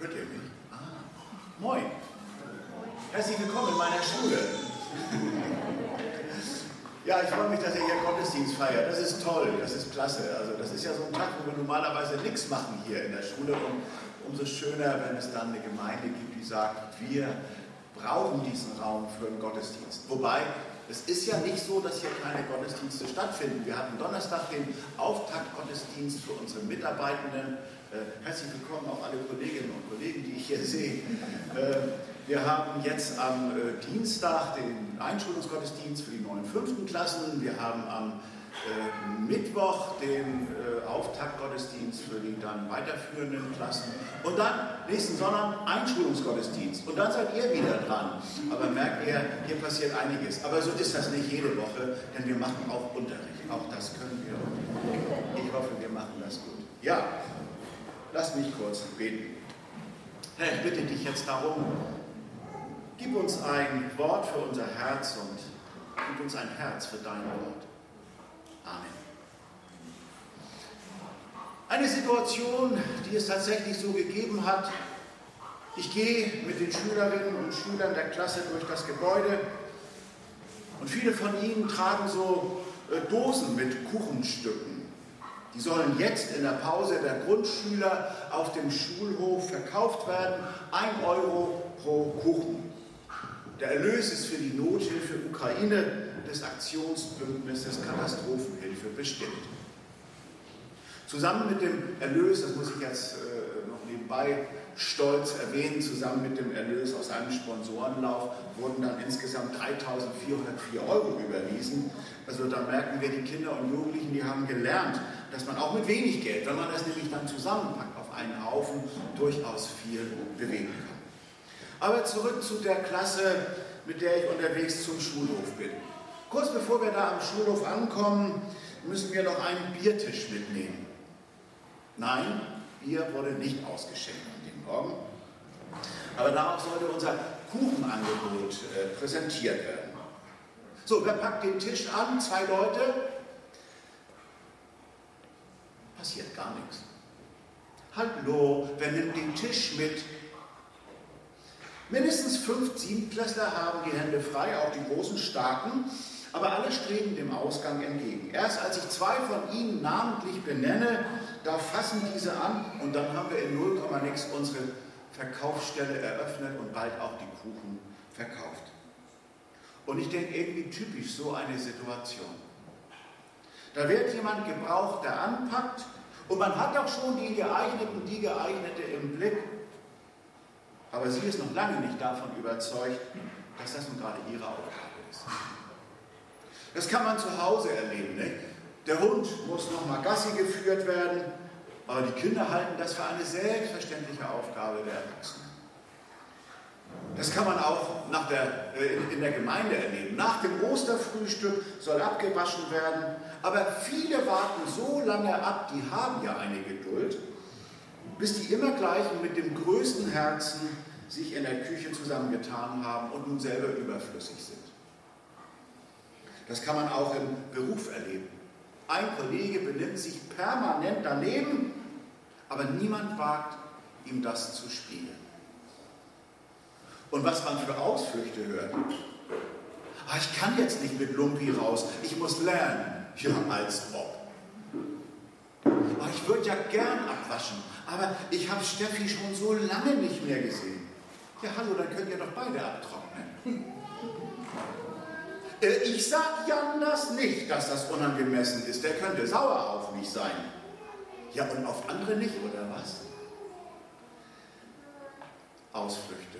Hört ihr mich? Ah. Moin. Herzlich willkommen in meiner Schule. Ja, ich freue mich, dass ihr hier Gottesdienst feiert. Das ist toll, das ist klasse. Also das ist ja so ein Tag, wo wir normalerweise nichts machen hier in der Schule. Und umso schöner, wenn es dann eine Gemeinde gibt, die sagt, wir brauchen diesen Raum für einen Gottesdienst. Wobei, es ist ja nicht so, dass hier keine Gottesdienste stattfinden. Wir hatten Donnerstag den Auftaktgottesdienst für unsere Mitarbeitenden. Äh, herzlich willkommen auch alle Kolleginnen und Kollegen, die ich hier sehe. Äh, wir haben jetzt am äh, Dienstag den Einschulungsgottesdienst für die neuen fünften Klassen. Wir haben am Mittwoch den Auftaktgottesdienst für die dann weiterführenden Klassen. Und dann nächsten Sonntag Einschulungsgottesdienst. Und dann seid ihr wieder dran. Aber merkt ihr, hier passiert einiges. Aber so ist das nicht jede Woche, denn wir machen auch Unterricht. Auch das können wir. Ich hoffe, wir machen das gut. Ja, lass mich kurz beten. Herr, ich bitte dich jetzt darum, Gib uns ein Wort für unser Herz und gib uns ein Herz für dein Wort. Amen. Eine Situation, die es tatsächlich so gegeben hat. Ich gehe mit den Schülerinnen und Schülern der Klasse durch das Gebäude und viele von ihnen tragen so äh, Dosen mit Kuchenstücken. Die sollen jetzt in der Pause der Grundschüler auf dem Schulhof verkauft werden. Ein Euro pro Kuchen. Der Erlös ist für die Nothilfe Ukraine des Aktionsbündnisses Katastrophenhilfe bestimmt. Zusammen mit dem Erlös, das muss ich jetzt äh, noch nebenbei stolz erwähnen, zusammen mit dem Erlös aus einem Sponsorenlauf wurden dann insgesamt 3.404 Euro überwiesen. Also da merken wir, die Kinder und Jugendlichen, die haben gelernt, dass man auch mit wenig Geld, wenn man das nämlich dann zusammenpackt auf einen Haufen, durchaus viel bewegen kann. Aber zurück zu der Klasse, mit der ich unterwegs zum Schulhof bin. Kurz bevor wir da am Schulhof ankommen, müssen wir noch einen Biertisch mitnehmen. Nein, Bier wurde nicht ausgeschenkt Morgen. Aber darauf sollte unser Kuchenangebot äh, präsentiert werden. So, wer packt den Tisch an? Zwei Leute. Passiert gar nichts. Hallo, wer nimmt den Tisch mit? Mindestens fünf Siebenklässler haben die Hände frei, auch die großen Starken, aber alle streben dem Ausgang entgegen. Erst als ich zwei von ihnen namentlich benenne, da fassen diese an und dann haben wir in 0, nix unsere Verkaufsstelle eröffnet und bald auch die Kuchen verkauft. Und ich denke, irgendwie typisch so eine Situation. Da wird jemand gebraucht, der anpackt und man hat doch schon die geeigneten, die geeignete im Blick aber sie ist noch lange nicht davon überzeugt, dass das nun gerade ihre Aufgabe ist. Das kann man zu Hause erleben. Ne? Der Hund muss noch mal Gassi geführt werden, aber die Kinder halten das für eine selbstverständliche Aufgabe der Erwachsenen. Das kann man auch der, äh, in der Gemeinde erleben. Nach dem Osterfrühstück soll abgewaschen werden, aber viele warten so lange ab, die haben ja eine Geduld, bis die immer gleichen mit dem größten Herzen sich in der Küche zusammengetan haben und nun selber überflüssig sind. Das kann man auch im Beruf erleben. Ein Kollege benimmt sich permanent daneben, aber niemand wagt, ihm das zu spiegeln. Und was man für Ausflüchte hört. Ah, ich kann jetzt nicht mit Lumpi raus, ich muss lernen. Ja, als ob. Ah, ich würde ja gern abwaschen, aber ich habe Steffi schon so lange nicht mehr gesehen. Ja, hallo, dann könnt ihr doch beide abtrocknen. Äh, ich sage Jan das nicht, dass das unangemessen ist. Der könnte sauer auf mich sein. Ja, und auf andere nicht, oder was? Ausflüchte.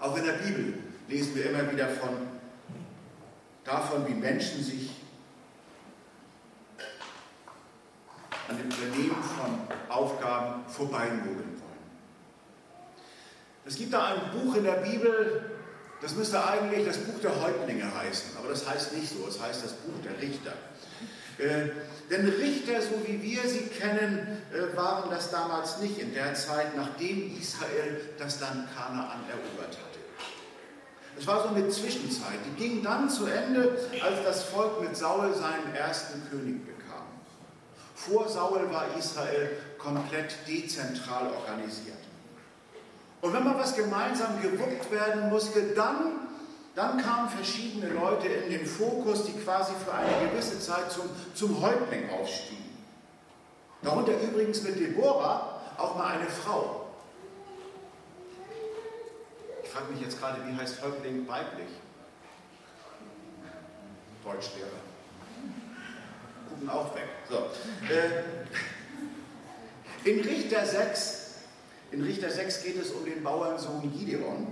Auch in der Bibel lesen wir immer wieder von, davon, wie Menschen sich an dem Unternehmen von Aufgaben vorbeimogeln wollen. Es gibt da ein Buch in der Bibel, das müsste eigentlich das Buch der Häuptlinge heißen, aber das heißt nicht so, es heißt das Buch der Richter. Äh, denn Richter, so wie wir sie kennen, äh, waren das damals nicht in der Zeit, nachdem Israel das Land Kanaan erobert hatte. Es war so eine Zwischenzeit, die ging dann zu Ende, als das Volk mit Saul seinen ersten König bekam. Vor Saul war Israel komplett dezentral organisiert. Und wenn mal was gemeinsam gewuppt werden musste, dann, dann kamen verschiedene Leute in den Fokus, die quasi für eine gewisse Zeit zum, zum Häuptling aufstiegen. Darunter übrigens mit Deborah auch mal eine Frau. Ich frage mich jetzt gerade, wie heißt Häuptling weiblich? Deutschlehrer. Gucken auch weg. So. Äh, in Richter 6 in Richter 6 geht es um den Bauernsohn Gideon,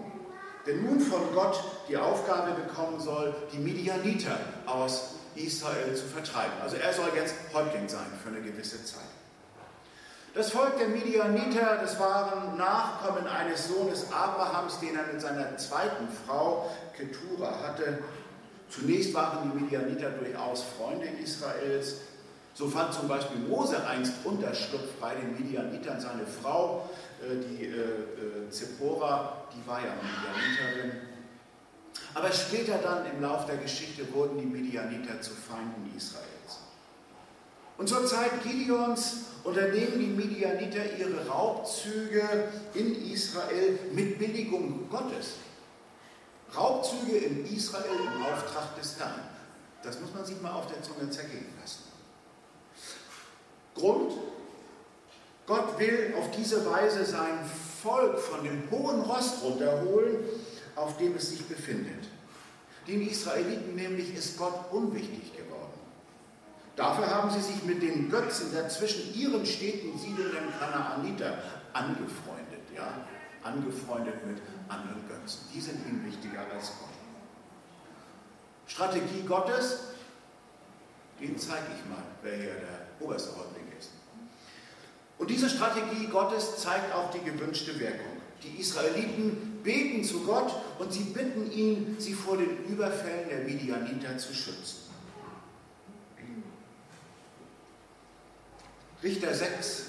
der nun von Gott die Aufgabe bekommen soll, die Midianiter aus Israel zu vertreiben. Also er soll jetzt Häuptling sein für eine gewisse Zeit. Das Volk der Midianiter, das waren Nachkommen eines Sohnes Abrahams, den er mit seiner zweiten Frau Ketura hatte. Zunächst waren die Midianiter durchaus Freunde Israels. So fand zum Beispiel Mose einst Unterschlupf bei den Midianitern. Seine Frau äh, die äh, äh, Zippora, die war ja Midianiterin. Aber später dann im Lauf der Geschichte wurden die Midianiter zu Feinden Israels. Und zur Zeit Gideons unternehmen die Midianiter ihre Raubzüge in Israel mit Billigung Gottes. Raubzüge in Israel im Auftrag des Herrn. Das muss man sich mal auf der Zunge zergehen lassen. Grund, Gott will auf diese Weise sein Volk von dem hohen Rost runterholen, auf dem es sich befindet. Den Israeliten nämlich ist Gott unwichtig geworden. Dafür haben sie sich mit den Götzen der zwischen ihren Städten siedelnden Kanaaniter angefreundet, ja, angefreundet mit anderen Götzen. Die sind ihnen wichtiger als Gott. Strategie Gottes, den zeige ich mal, wer hier der oberste ist. Und diese Strategie Gottes zeigt auch die gewünschte Wirkung. Die Israeliten beten zu Gott und sie bitten ihn, sie vor den Überfällen der Midianiter zu schützen. Richter 6,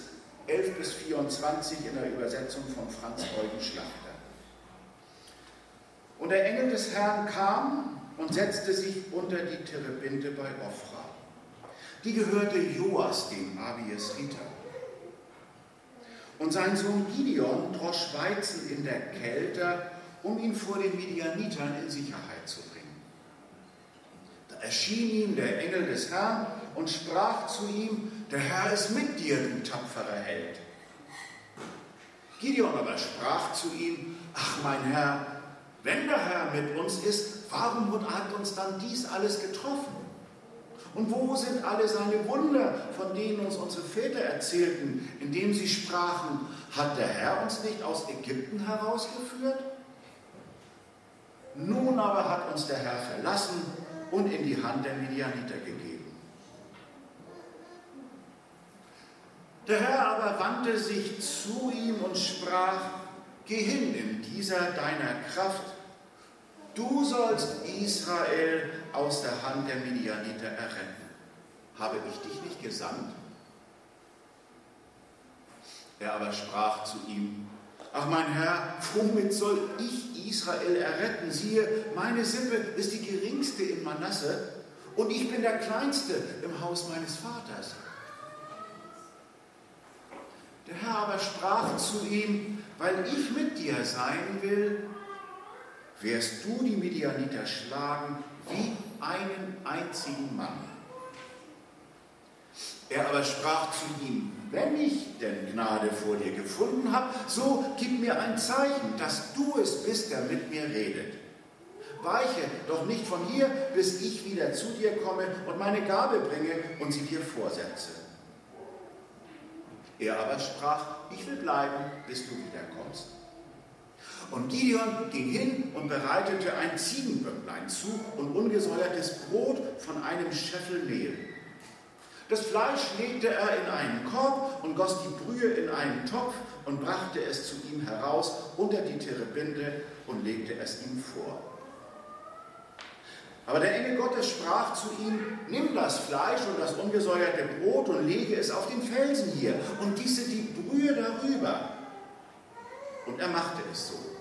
11 bis 24 in der Übersetzung von Franz Eugen Schlachter. Und der Engel des Herrn kam und setzte sich unter die Terebinte bei Ophra. Die gehörte Joas, dem Abiesriter. Und sein Sohn Gideon drosch Weizen in der Kälte, um ihn vor den Midianitern in Sicherheit zu bringen. Da erschien ihm der Engel des Herrn und sprach zu ihm, der Herr ist mit dir, du tapferer Held. Gideon aber sprach zu ihm, ach mein Herr, wenn der Herr mit uns ist, warum hat uns dann dies alles getroffen? Und wo sind alle seine Wunder, von denen uns unsere Väter erzählten, indem sie sprachen, hat der Herr uns nicht aus Ägypten herausgeführt? Nun aber hat uns der Herr verlassen und in die Hand der Midianiter gegeben. Der Herr aber wandte sich zu ihm und sprach, Geh hin in dieser deiner Kraft, du sollst Israel aus der Hand der Midianiter erretten. Habe ich dich nicht gesandt? Er aber sprach zu ihm, Ach mein Herr, womit soll ich Israel erretten? Siehe, meine Sippe ist die geringste in Manasse und ich bin der Kleinste im Haus meines Vaters. Der Herr aber sprach zu ihm, weil ich mit dir sein will, wirst du die Midianiter schlagen wie einen einzigen Mann. Er aber sprach zu ihm, wenn ich denn Gnade vor dir gefunden habe, so gib mir ein Zeichen, dass du es bist, der mit mir redet. Weiche doch nicht von hier, bis ich wieder zu dir komme und meine Gabe bringe und sie dir vorsetze. Er aber sprach, ich will bleiben, bis du wiederkommst. Und Gideon ging hin und bereitete ein Ziegenböcklein zu und ungesäuertes Brot von einem Scheffel Mehl. Das Fleisch legte er in einen Korb und goss die Brühe in einen Topf und brachte es zu ihm heraus unter die Terebinte und legte es ihm vor. Aber der Engel Gottes sprach zu ihm, nimm das Fleisch und das ungesäuerte Brot und lege es auf den Felsen hier und gieße die Brühe darüber. Und er machte es so.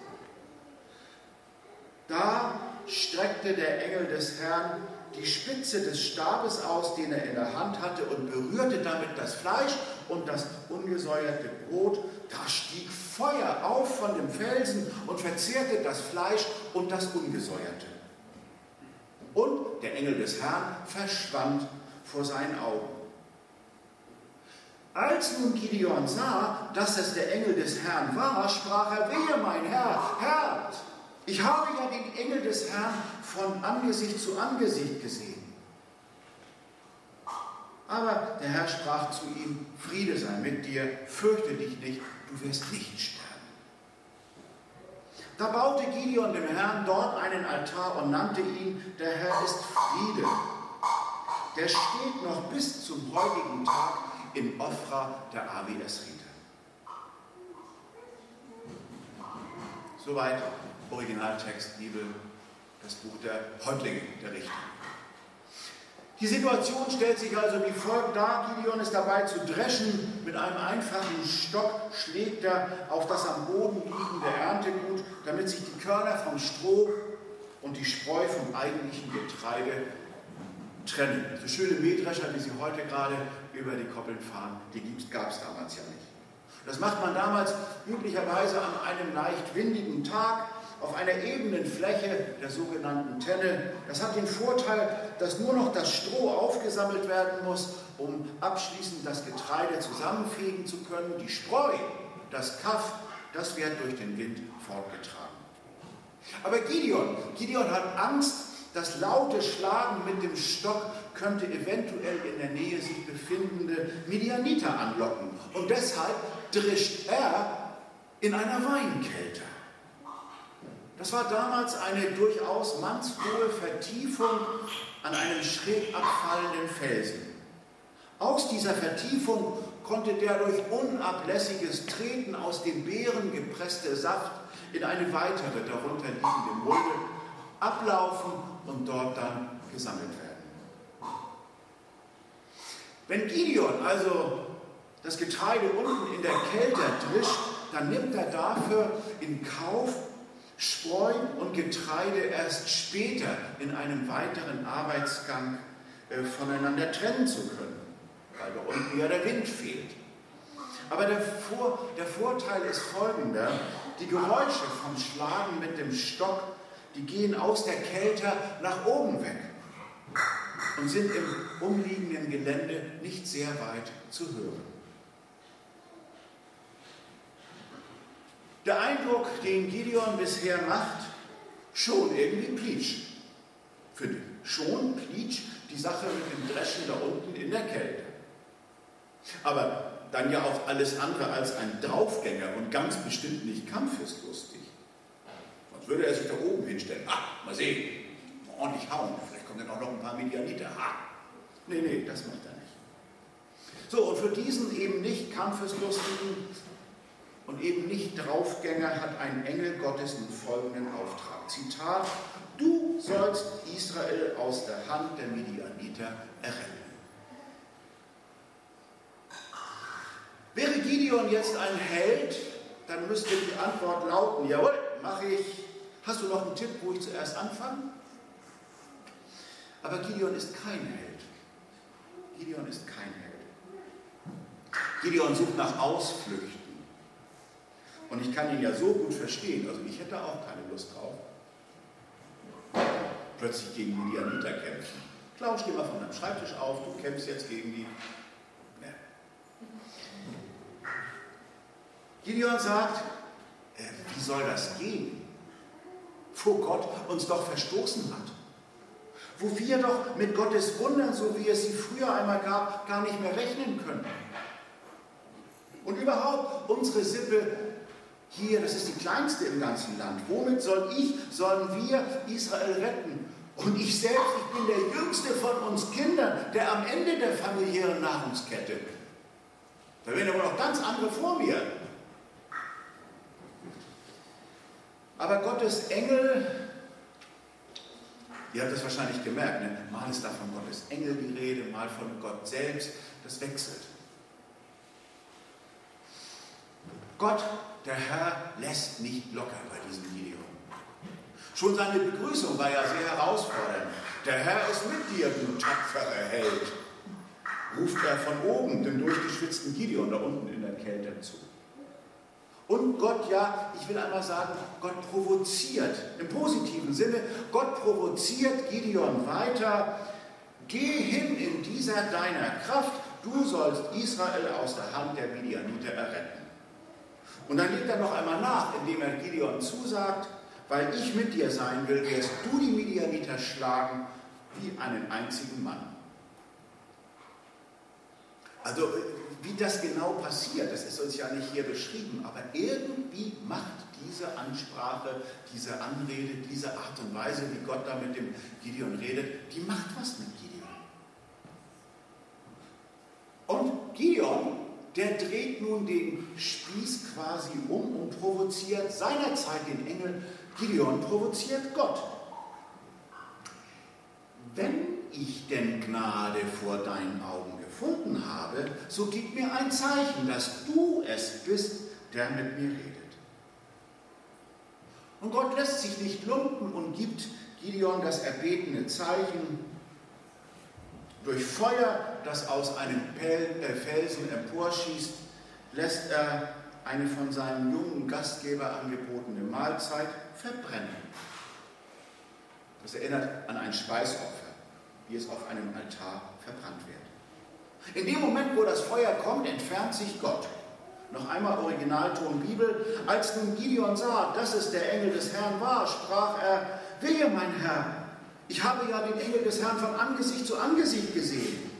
Da streckte der Engel des Herrn die Spitze des Stabes aus, den er in der Hand hatte, und berührte damit das Fleisch und das ungesäuerte Brot. Da stieg Feuer auf von dem Felsen und verzehrte das Fleisch und das Ungesäuerte. Und der Engel des Herrn verschwand vor seinen Augen. Als nun Gideon sah, dass es der Engel des Herrn war, sprach er, wehe mein Herr, Herr, ich habe ja den Engel des Herrn von Angesicht zu Angesicht gesehen. Aber der Herr sprach zu ihm, Friede sei mit dir, fürchte dich nicht, du wirst nicht sterben. Da baute Gideon dem Herrn dort einen Altar und nannte ihn, der Herr ist Friede. Der steht noch bis zum heutigen Tag in Ofra der Avi-Esrite. Soweit Originaltext Bibel, das Buch der Häuptlinge, der Richter. Die Situation stellt sich also wie folgt dar. Gideon ist dabei zu dreschen. Mit einem einfachen Stock schlägt er auf das am Boden liegende Erntegut, damit sich die Körner vom Stroh und die Spreu vom eigentlichen Getreide trennen. So schöne Mähdrescher, wie sie heute gerade über die Koppeln fahren, die gab es damals ja nicht. Das macht man damals üblicherweise an einem leicht windigen Tag auf einer ebenen Fläche der sogenannten Tenne. Das hat den Vorteil, dass nur noch das Stroh aufgesammelt werden muss, um abschließend das Getreide zusammenfegen zu können. Die Spreu, das Kaff, das wird durch den Wind fortgetragen. Aber Gideon, Gideon hat Angst, das laute Schlagen mit dem Stock könnte eventuell in der Nähe sich befindende Midianiter anlocken. Und deshalb drischt er in einer Weinkälte. Das war damals eine durchaus mannshohe Vertiefung an einem schräg abfallenden Felsen. Aus dieser Vertiefung konnte der durch unablässiges Treten aus den Beeren gepresste Saft in eine weitere darunter liegende Mulde ablaufen und dort dann gesammelt werden. Wenn Gideon also das Getreide unten in der Kälte drischt, dann nimmt er dafür in Kauf, Spreu und Getreide erst später in einem weiteren Arbeitsgang äh, voneinander trennen zu können, weil da unten ja der Wind fehlt. Aber der, Vor der Vorteil ist folgender, die Geräusche vom Schlagen mit dem Stock, die gehen aus der Kälte nach oben weg und sind im umliegenden Gelände nicht sehr weit zu hören. Der Eindruck, den Gideon bisher macht, schon irgendwie Pleatsch. Finde ich. Schon Pleatsch die Sache mit dem Dreschen da unten in der Kälte. Aber dann ja auch alles andere als ein Draufgänger und ganz bestimmt nicht kampfeslustig. Sonst würde er sich da oben hinstellen. Ah, mal sehen, mal ordentlich hauen. Vielleicht kommen dann auch noch ein paar Medianiter. Ah. Nee, nee, das macht er nicht. So, und für diesen eben nicht kampfeslustigen und eben nicht Draufgänger hat ein Engel Gottes den folgenden Auftrag. Zitat, du sollst Israel aus der Hand der Midianiter erretten. Wäre Gideon jetzt ein Held, dann müsste die Antwort lauten, jawohl, mache ich. Hast du noch einen Tipp, wo ich zuerst anfange? Aber Gideon ist kein Held. Gideon ist kein Held. Gideon sucht nach Ausflüchten. Und ich kann ihn ja so gut verstehen, also ich hätte auch keine Lust drauf, plötzlich gegen die Midianiter kämpfen. Klaus, steh mal von deinem Schreibtisch auf, du kämpfst jetzt gegen die. Ne. Gideon sagt, äh, wie soll das gehen? Wo Gott uns doch verstoßen hat. Wo wir doch mit Gottes Wundern, so wie es sie früher einmal gab, gar nicht mehr rechnen können. Und überhaupt, unsere Sippe hier, das ist die kleinste im ganzen Land. Womit soll ich, sollen wir Israel retten? Und ich selbst, ich bin der jüngste von uns Kindern, der am Ende der familiären Nahrungskette. Da werden aber noch ganz andere vor mir. Aber Gottes Engel, ihr habt das wahrscheinlich gemerkt, ne? mal ist da von Gottes Engel die Rede, mal von Gott selbst, das wechselt. Gott der Herr lässt nicht locker bei diesem Gideon. Schon seine Begrüßung war ja sehr herausfordernd. Der Herr ist mit dir, du tapferer Held, ruft er von oben dem durchgeschwitzten Gideon da unten in der Kälte zu. Und Gott, ja, ich will einmal sagen, Gott provoziert, im positiven Sinne, Gott provoziert Gideon weiter, geh hin in dieser deiner Kraft, du sollst Israel aus der Hand der Midianiter erretten. Und dann legt er noch einmal nach, indem er Gideon zusagt, weil ich mit dir sein will, wirst du die Midianiter schlagen wie einen einzigen Mann. Also wie das genau passiert, das ist uns ja nicht hier beschrieben, aber irgendwie macht diese Ansprache, diese Anrede, diese Art und Weise, wie Gott da mit dem Gideon redet, die macht was mit Gideon. Und Gideon, der dreht nun den Spieß quasi um und provoziert seinerzeit den Engel. Gideon provoziert Gott. Wenn ich denn Gnade vor deinen Augen gefunden habe, so gib mir ein Zeichen, dass du es bist, der mit mir redet. Und Gott lässt sich nicht lumpen und gibt Gideon das erbetene Zeichen. Durch Feuer, das aus einem äh, Felsen emporschießt, lässt er eine von seinem jungen Gastgeber angebotene Mahlzeit verbrennen. Das erinnert an ein Speisopfer, wie es auf einem Altar verbrannt wird. In dem Moment, wo das Feuer kommt, entfernt sich Gott. Noch einmal Originalton Bibel. Als nun Gideon sah, dass es der Engel des Herrn war, sprach er, wehe mein Herr, ich habe ja den Engel des Herrn von Angesicht zu Angesicht gesehen.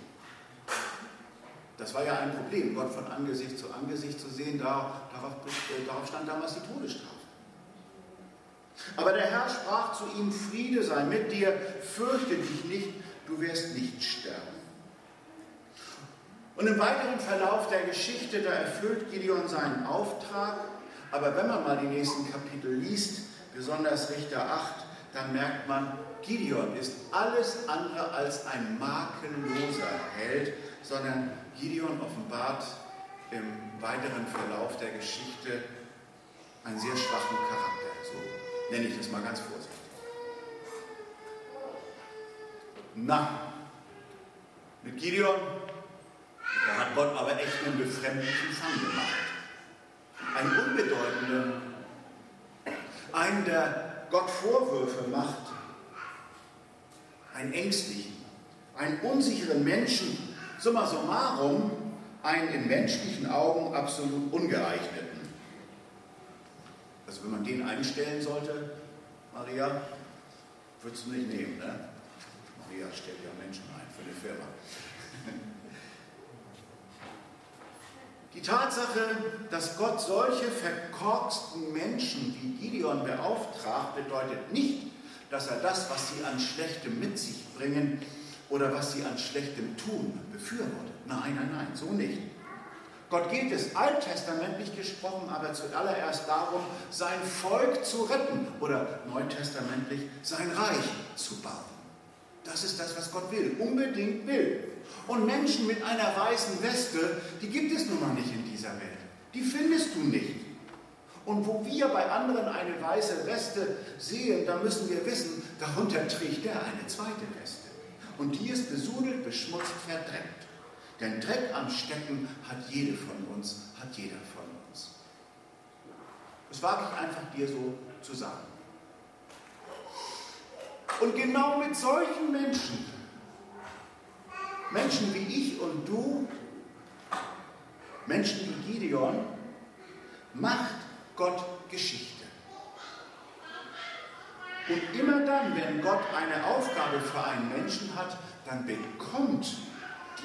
Das war ja ein Problem, Gott von Angesicht zu Angesicht zu sehen, darauf, darauf stand damals die Todesstrafe. Aber der Herr sprach zu ihm, Friede sei mit dir, fürchte dich nicht, du wirst nicht sterben. Und im weiteren Verlauf der Geschichte, da erfüllt Gideon seinen Auftrag. Aber wenn man mal die nächsten Kapitel liest, besonders Richter 8, dann merkt man, Gideon ist alles andere als ein makelloser Held, sondern Gideon offenbart im weiteren Verlauf der Geschichte einen sehr schwachen Charakter. So nenne ich das mal ganz vorsichtig. Na, mit Gideon da hat Gott aber echt einen befremdlichen Fang gemacht. Einen unbedeutenden, einen, der Gott Vorwürfe macht, einen ängstlichen, einen unsicheren Menschen, summa summarum, einen in menschlichen Augen absolut ungeeigneten. Also wenn man den einstellen sollte, Maria, würdest du nicht nehmen, ne? Maria stellt ja Menschen ein für eine Firma. Die Tatsache, dass Gott solche verkorksten Menschen wie Gideon beauftragt, bedeutet nicht, dass er das, was sie an Schlechtem mit sich bringen oder was sie an Schlechtem tun, befürwortet. Nein, nein, nein, so nicht. Gott geht es alttestamentlich gesprochen aber zuallererst darum, sein Volk zu retten oder neutestamentlich sein Reich zu bauen. Das ist das, was Gott will, unbedingt will. Und Menschen mit einer weißen Weste, die gibt es nun mal nicht in dieser Welt. Die findest du nicht. Und wo wir bei anderen eine weiße Weste sehen, da müssen wir wissen, darunter trägt er eine zweite Weste. Und die ist besudelt, beschmutzt, verdreckt. Denn Dreck am Stecken hat jede von uns, hat jeder von uns. Das wage ich einfach dir so zu sagen. Und genau mit solchen Menschen Menschen wie ich und du, Menschen wie Gideon, macht Gott Geschichte. Und immer dann, wenn Gott eine Aufgabe für einen Menschen hat, dann bekommt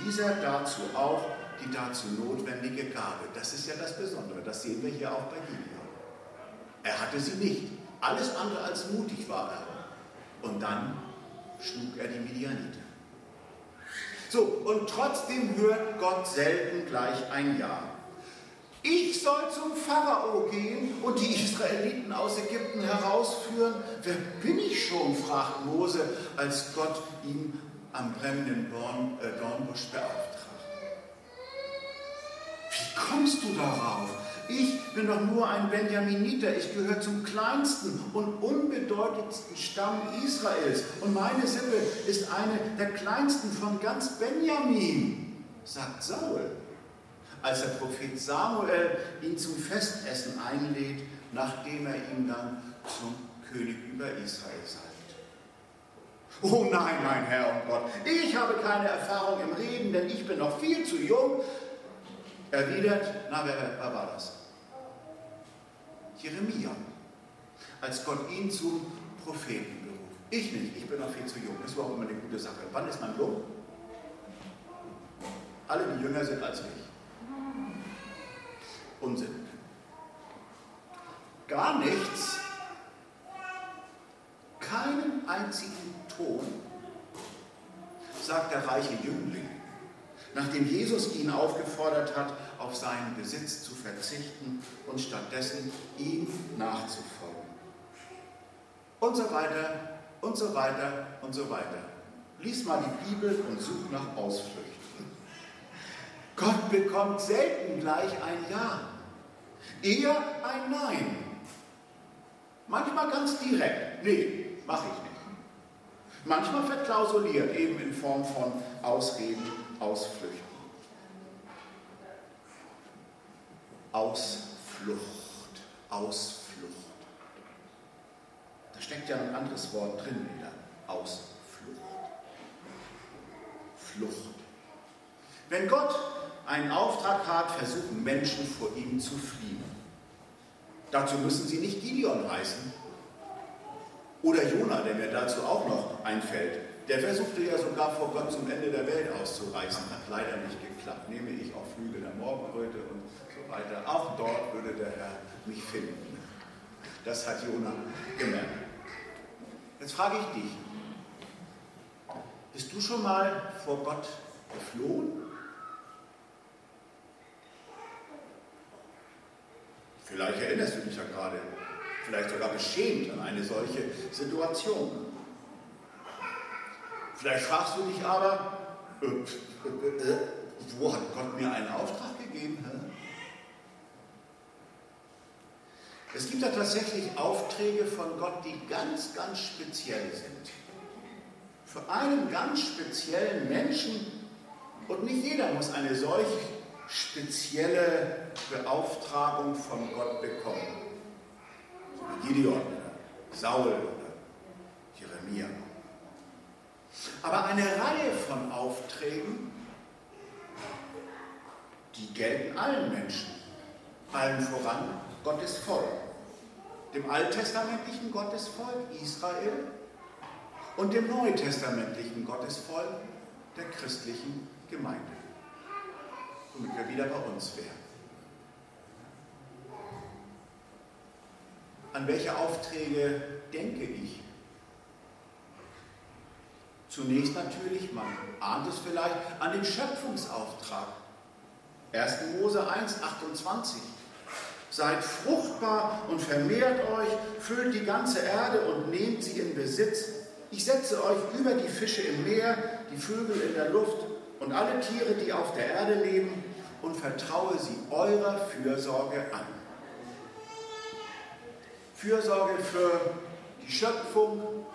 dieser dazu auch die dazu notwendige Gabe. Das ist ja das Besondere. Das sehen wir hier auch bei Gideon. Er hatte sie nicht. Alles andere als mutig war er. Und dann schlug er die Midianiter. So, und trotzdem hört Gott selten gleich ein Ja. Ich soll zum Pharao gehen und die Israeliten aus Ägypten herausführen. Wer bin ich schon? fragt Mose, als Gott ihn am brennenden Dorn, äh, Dornbusch beauftragt. Wie kommst du darauf? Ich bin doch nur ein Benjaminiter, ich gehöre zum kleinsten und unbedeutendsten Stamm Israels und meine Sippe ist eine der kleinsten von ganz Benjamin, sagt Saul. als der Prophet Samuel ihn zum Festessen einlädt, nachdem er ihn dann zum König über Israel salbt. Oh nein, mein Herr und Gott, ich habe keine Erfahrung im Reden, denn ich bin noch viel zu jung. Erwidert, na, wer, wer war das? Jeremia, als Gott ihn zum Propheten beruft. Ich nicht, ich bin noch viel zu jung. Das war auch immer eine gute Sache. Wann ist man jung? Alle, die jünger sind als ich. Unsinn. Gar nichts, keinen einzigen Ton, sagt der reiche Jüngling, nachdem Jesus ihn aufgefordert hat, auf seinen Besitz zu verzichten und stattdessen ihm nachzufolgen. Und so weiter und so weiter und so weiter. Lies mal die Bibel und such nach Ausflüchten. Gott bekommt selten gleich ein Ja, eher ein Nein. Manchmal ganz direkt, nee, mache ich nicht. Manchmal verklausuliert, eben in Form von Ausreden, Ausflüchten. Ausflucht, Ausflucht. Da steckt ja ein anderes Wort drin wieder. Ausflucht. Flucht. Wenn Gott einen Auftrag hat, versuchen Menschen vor ihm zu fliehen. Dazu müssen sie nicht Gideon heißen, oder Jona, der mir dazu auch noch einfällt, der versuchte ja sogar vor Gott zum Ende der Welt auszureißen, hat leider nicht geklappt. Nehme ich auf Flügel der Morgenröte und so weiter. Auch dort würde der Herr mich finden. Das hat Jona gemerkt. Jetzt frage ich dich, bist du schon mal vor Gott geflohen? Vielleicht erinnerst du dich ja gerade vielleicht sogar beschämt an eine solche Situation. Vielleicht fragst du dich aber, äh, äh, äh, wo hat Gott mir einen Auftrag gegeben? Es gibt ja tatsächlich Aufträge von Gott, die ganz, ganz speziell sind. Für einen ganz speziellen Menschen und nicht jeder muss eine solch spezielle Beauftragung von Gott bekommen. Gideon oder Saul oder Jeremia. Aber eine Reihe von Aufträgen, die gelten allen Menschen, allen voran Gottes Volk, dem alttestamentlichen Gottesvolk Israel und dem neutestamentlichen Gottesvolk der christlichen Gemeinde. Womit wir wieder bei uns wären. An welche Aufträge denke ich? Zunächst natürlich, man ahnt es vielleicht, an den Schöpfungsauftrag. 1. Mose 1, 28. Seid fruchtbar und vermehrt euch, füllt die ganze Erde und nehmt sie in Besitz. Ich setze euch über die Fische im Meer, die Vögel in der Luft und alle Tiere, die auf der Erde leben, und vertraue sie eurer Fürsorge an. Fürsorge für die Schöpfung,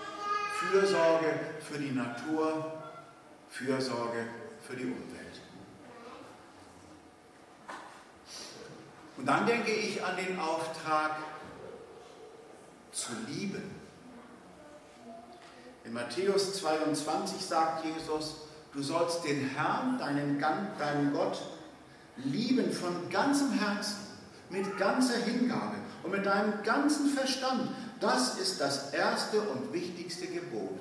Fürsorge für die Natur, Fürsorge für die Umwelt. Und dann denke ich an den Auftrag zu lieben. In Matthäus 22 sagt Jesus, du sollst den Herrn, deinen, deinen Gott, lieben von ganzem Herzen, mit ganzer Hingabe und mit deinem ganzen Verstand. Das ist das erste und wichtigste Gebot.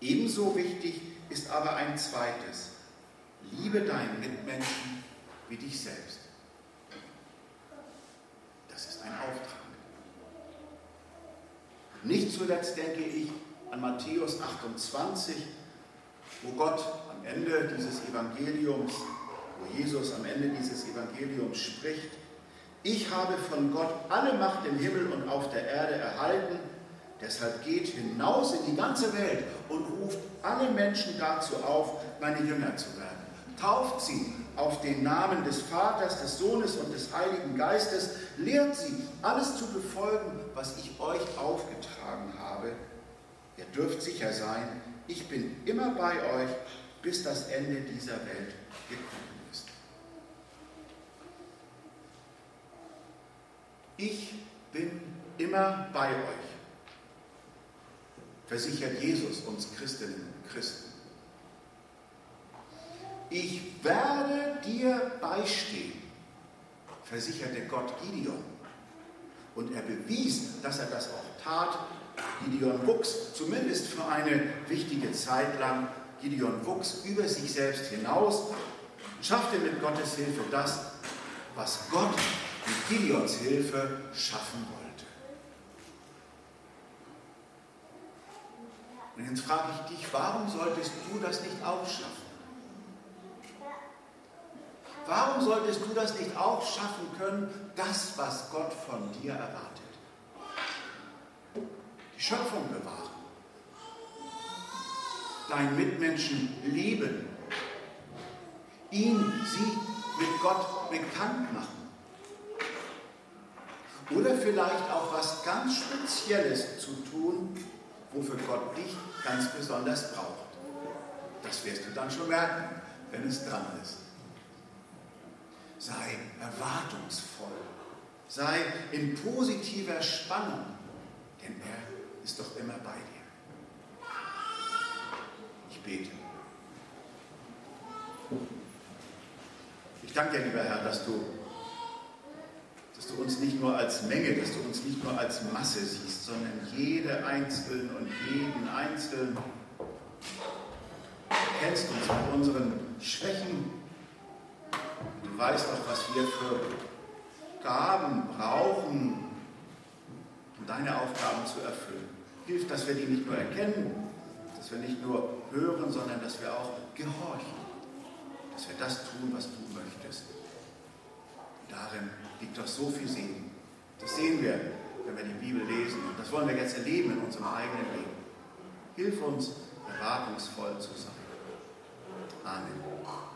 Ebenso wichtig ist aber ein zweites. Liebe deinen Mitmenschen wie dich selbst. Das ist ein Auftrag. Nicht zuletzt denke ich an Matthäus 28, wo Gott am Ende dieses Evangeliums, wo Jesus am Ende dieses Evangeliums spricht, ich habe von Gott alle Macht im Himmel und auf der Erde erhalten. Deshalb geht hinaus in die ganze Welt und ruft alle Menschen dazu auf, meine Jünger zu werden. Tauft sie auf den Namen des Vaters, des Sohnes und des Heiligen Geistes. Lehrt sie, alles zu befolgen, was ich euch aufgetragen habe. Ihr dürft sicher sein, ich bin immer bei euch, bis das Ende dieser Welt gekommen ist. Ich bin immer bei euch versichert Jesus uns Christinnen und Christen. Ich werde dir beistehen, versicherte Gott Gideon. Und er bewies, dass er das auch tat. Gideon wuchs, zumindest für eine wichtige Zeit lang, Gideon wuchs über sich selbst hinaus und schaffte mit Gottes Hilfe das, was Gott mit Gideons Hilfe schaffen wollte. Und jetzt frage ich dich, warum solltest du das nicht auch schaffen? Warum solltest du das nicht auch schaffen können, das, was Gott von dir erwartet? Die Schöpfung bewahren, deinen Mitmenschen lieben, ihn, sie mit Gott bekannt machen. Oder vielleicht auch was ganz Spezielles zu tun, wofür Gott dich ganz besonders braucht. Das wirst du dann schon merken, wenn es dran ist. Sei erwartungsvoll. Sei in positiver Spannung, denn er ist doch immer bei dir. Ich bete. Ich danke dir, lieber Herr, dass du, uns nicht nur als Menge, dass du uns nicht nur als Masse siehst, sondern jede Einzelne und jeden Einzelnen. Du kennst uns mit unseren Schwächen, Du weißt auch, was wir für Gaben brauchen, um deine Aufgaben zu erfüllen. Hilf, dass wir die nicht nur erkennen, dass wir nicht nur hören, sondern dass wir auch gehorchen. Dass wir das tun, was du möchtest. Darin liegt doch so viel Segen. Das sehen wir, wenn wir die Bibel lesen. Und das wollen wir jetzt erleben in unserem eigenen Leben. Hilf uns, erwartungsvoll zu sein. Amen.